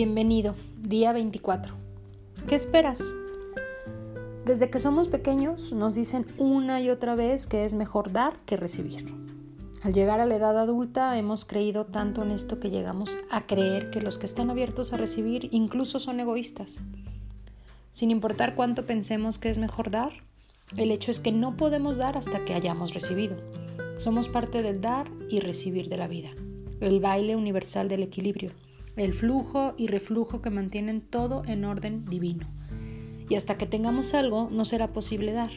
Bienvenido, día 24. ¿Qué esperas? Desde que somos pequeños nos dicen una y otra vez que es mejor dar que recibir. Al llegar a la edad adulta hemos creído tanto en esto que llegamos a creer que los que están abiertos a recibir incluso son egoístas. Sin importar cuánto pensemos que es mejor dar, el hecho es que no podemos dar hasta que hayamos recibido. Somos parte del dar y recibir de la vida, el baile universal del equilibrio el flujo y reflujo que mantienen todo en orden divino. Y hasta que tengamos algo, no será posible dar.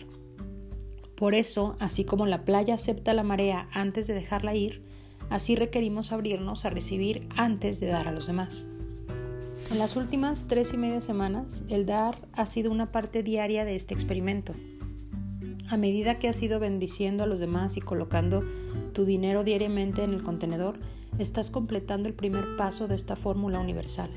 Por eso, así como la playa acepta la marea antes de dejarla ir, así requerimos abrirnos a recibir antes de dar a los demás. En las últimas tres y media semanas, el dar ha sido una parte diaria de este experimento. A medida que has ido bendiciendo a los demás y colocando tu dinero diariamente en el contenedor, estás completando el primer paso de esta fórmula universal.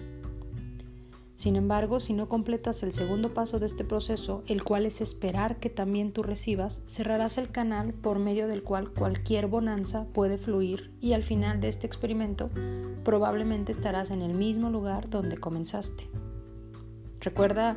Sin embargo, si no completas el segundo paso de este proceso, el cual es esperar que también tú recibas, cerrarás el canal por medio del cual cualquier bonanza puede fluir y al final de este experimento probablemente estarás en el mismo lugar donde comenzaste. Recuerda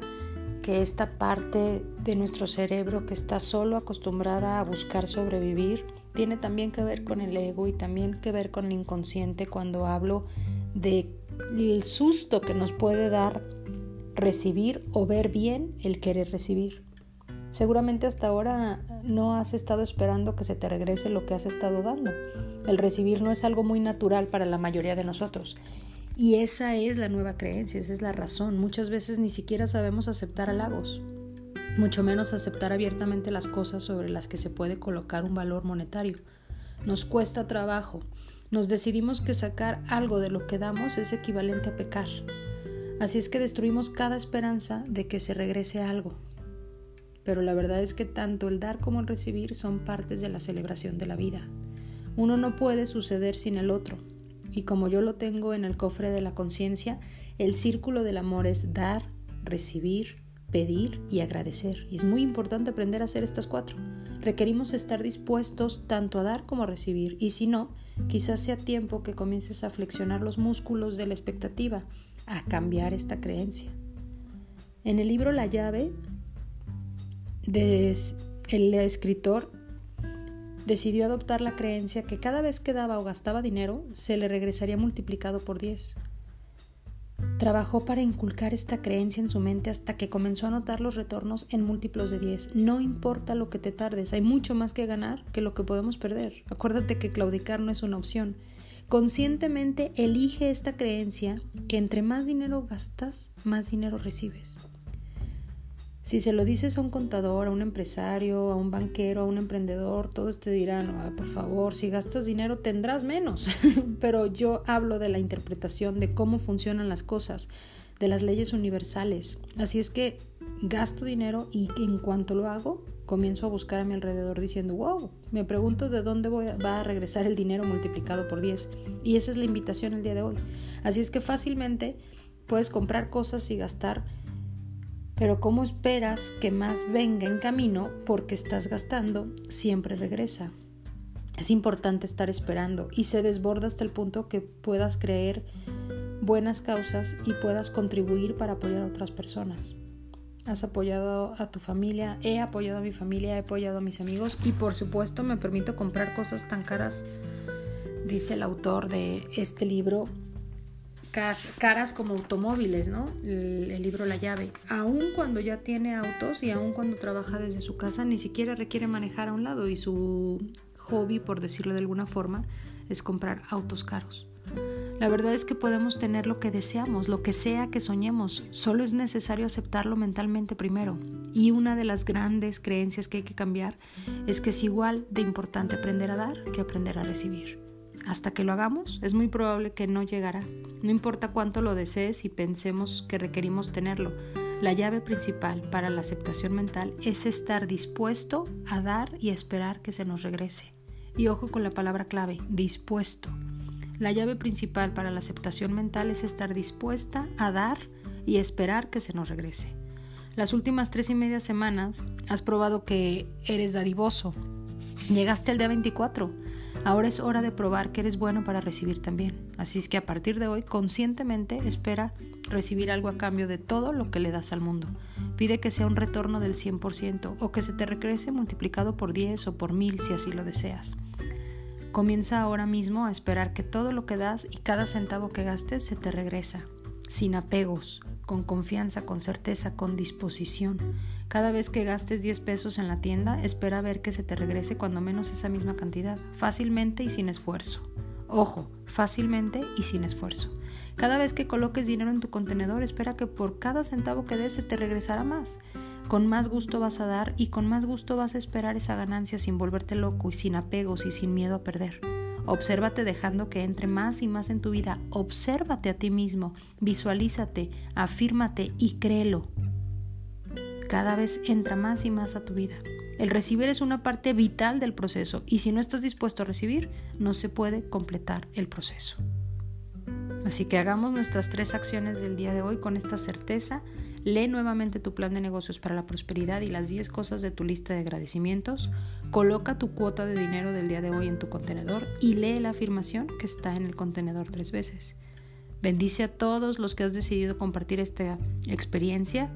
que esta parte de nuestro cerebro que está solo acostumbrada a buscar sobrevivir tiene también que ver con el ego y también que ver con el inconsciente cuando hablo del susto que nos puede dar recibir o ver bien el querer recibir. Seguramente hasta ahora no has estado esperando que se te regrese lo que has estado dando. El recibir no es algo muy natural para la mayoría de nosotros. Y esa es la nueva creencia, esa es la razón. Muchas veces ni siquiera sabemos aceptar halagos mucho menos aceptar abiertamente las cosas sobre las que se puede colocar un valor monetario. Nos cuesta trabajo. Nos decidimos que sacar algo de lo que damos es equivalente a pecar. Así es que destruimos cada esperanza de que se regrese algo. Pero la verdad es que tanto el dar como el recibir son partes de la celebración de la vida. Uno no puede suceder sin el otro. Y como yo lo tengo en el cofre de la conciencia, el círculo del amor es dar, recibir, pedir y agradecer. Y es muy importante aprender a hacer estas cuatro. Requerimos estar dispuestos tanto a dar como a recibir. Y si no, quizás sea tiempo que comiences a flexionar los músculos de la expectativa, a cambiar esta creencia. En el libro La llave, el escritor decidió adoptar la creencia que cada vez que daba o gastaba dinero, se le regresaría multiplicado por 10. Trabajó para inculcar esta creencia en su mente hasta que comenzó a notar los retornos en múltiplos de 10. No importa lo que te tardes, hay mucho más que ganar que lo que podemos perder. Acuérdate que claudicar no es una opción. Conscientemente elige esta creencia que entre más dinero gastas, más dinero recibes. Si se lo dices a un contador, a un empresario, a un banquero, a un emprendedor, todos te dirán, ah, por favor, si gastas dinero tendrás menos. Pero yo hablo de la interpretación de cómo funcionan las cosas, de las leyes universales. Así es que gasto dinero y en cuanto lo hago, comienzo a buscar a mi alrededor diciendo, wow, me pregunto de dónde voy va a regresar el dinero multiplicado por 10. Y esa es la invitación el día de hoy. Así es que fácilmente puedes comprar cosas y gastar pero ¿cómo esperas que más venga en camino porque estás gastando? Siempre regresa. Es importante estar esperando y se desborda hasta el punto que puedas creer buenas causas y puedas contribuir para apoyar a otras personas. Has apoyado a tu familia, he apoyado a mi familia, he apoyado a mis amigos y por supuesto me permito comprar cosas tan caras, dice el autor de este libro, caras como automóviles, ¿no? El, libro La llave. Aún cuando ya tiene autos y aún cuando trabaja desde su casa, ni siquiera requiere manejar a un lado y su hobby, por decirlo de alguna forma, es comprar autos caros. La verdad es que podemos tener lo que deseamos, lo que sea que soñemos, solo es necesario aceptarlo mentalmente primero. Y una de las grandes creencias que hay que cambiar es que es igual de importante aprender a dar que aprender a recibir. Hasta que lo hagamos, es muy probable que no llegará. No importa cuánto lo desees y pensemos que requerimos tenerlo. La llave principal para la aceptación mental es estar dispuesto a dar y esperar que se nos regrese. Y ojo con la palabra clave, dispuesto. La llave principal para la aceptación mental es estar dispuesta a dar y esperar que se nos regrese. Las últimas tres y media semanas has probado que eres dadivoso. Llegaste al día 24 Ahora es hora de probar que eres bueno para recibir también. Así es que a partir de hoy, conscientemente espera recibir algo a cambio de todo lo que le das al mundo. Pide que sea un retorno del 100% o que se te regrese multiplicado por 10 o por 1000 si así lo deseas. Comienza ahora mismo a esperar que todo lo que das y cada centavo que gastes se te regresa, sin apegos, con confianza, con certeza, con disposición. Cada vez que gastes 10 pesos en la tienda, espera ver que se te regrese cuando menos esa misma cantidad, fácilmente y sin esfuerzo. Ojo, fácilmente y sin esfuerzo. Cada vez que coloques dinero en tu contenedor, espera que por cada centavo que des se te regresará más. Con más gusto vas a dar y con más gusto vas a esperar esa ganancia sin volverte loco y sin apegos y sin miedo a perder. Obsérvate dejando que entre más y más en tu vida. Obsérvate a ti mismo, visualízate, afírmate y créelo. Cada vez entra más y más a tu vida. El recibir es una parte vital del proceso y si no estás dispuesto a recibir, no se puede completar el proceso. Así que hagamos nuestras tres acciones del día de hoy con esta certeza Lee nuevamente tu plan de negocios para la prosperidad y las 10 cosas de tu lista de agradecimientos. Coloca tu cuota de dinero del día de hoy en tu contenedor y lee la afirmación que está en el contenedor tres veces. Bendice a todos los que has decidido compartir esta experiencia,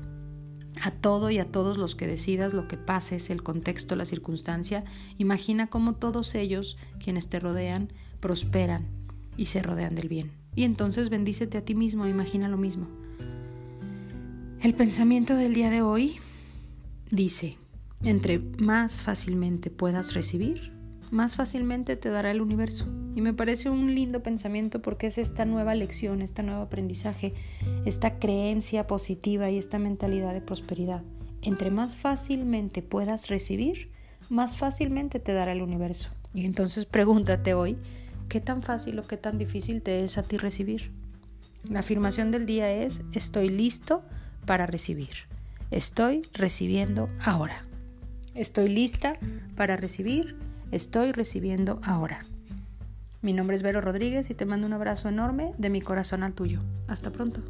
a todo y a todos los que decidas lo que pases, el contexto, la circunstancia. Imagina cómo todos ellos, quienes te rodean, prosperan y se rodean del bien. Y entonces bendícete a ti mismo, imagina lo mismo. El pensamiento del día de hoy dice, entre más fácilmente puedas recibir, más fácilmente te dará el universo. Y me parece un lindo pensamiento porque es esta nueva lección, este nuevo aprendizaje, esta creencia positiva y esta mentalidad de prosperidad. Entre más fácilmente puedas recibir, más fácilmente te dará el universo. Y entonces pregúntate hoy, ¿qué tan fácil o qué tan difícil te es a ti recibir? La afirmación del día es, estoy listo para recibir. Estoy recibiendo ahora. Estoy lista para recibir. Estoy recibiendo ahora. Mi nombre es Vero Rodríguez y te mando un abrazo enorme de mi corazón al tuyo. Hasta pronto.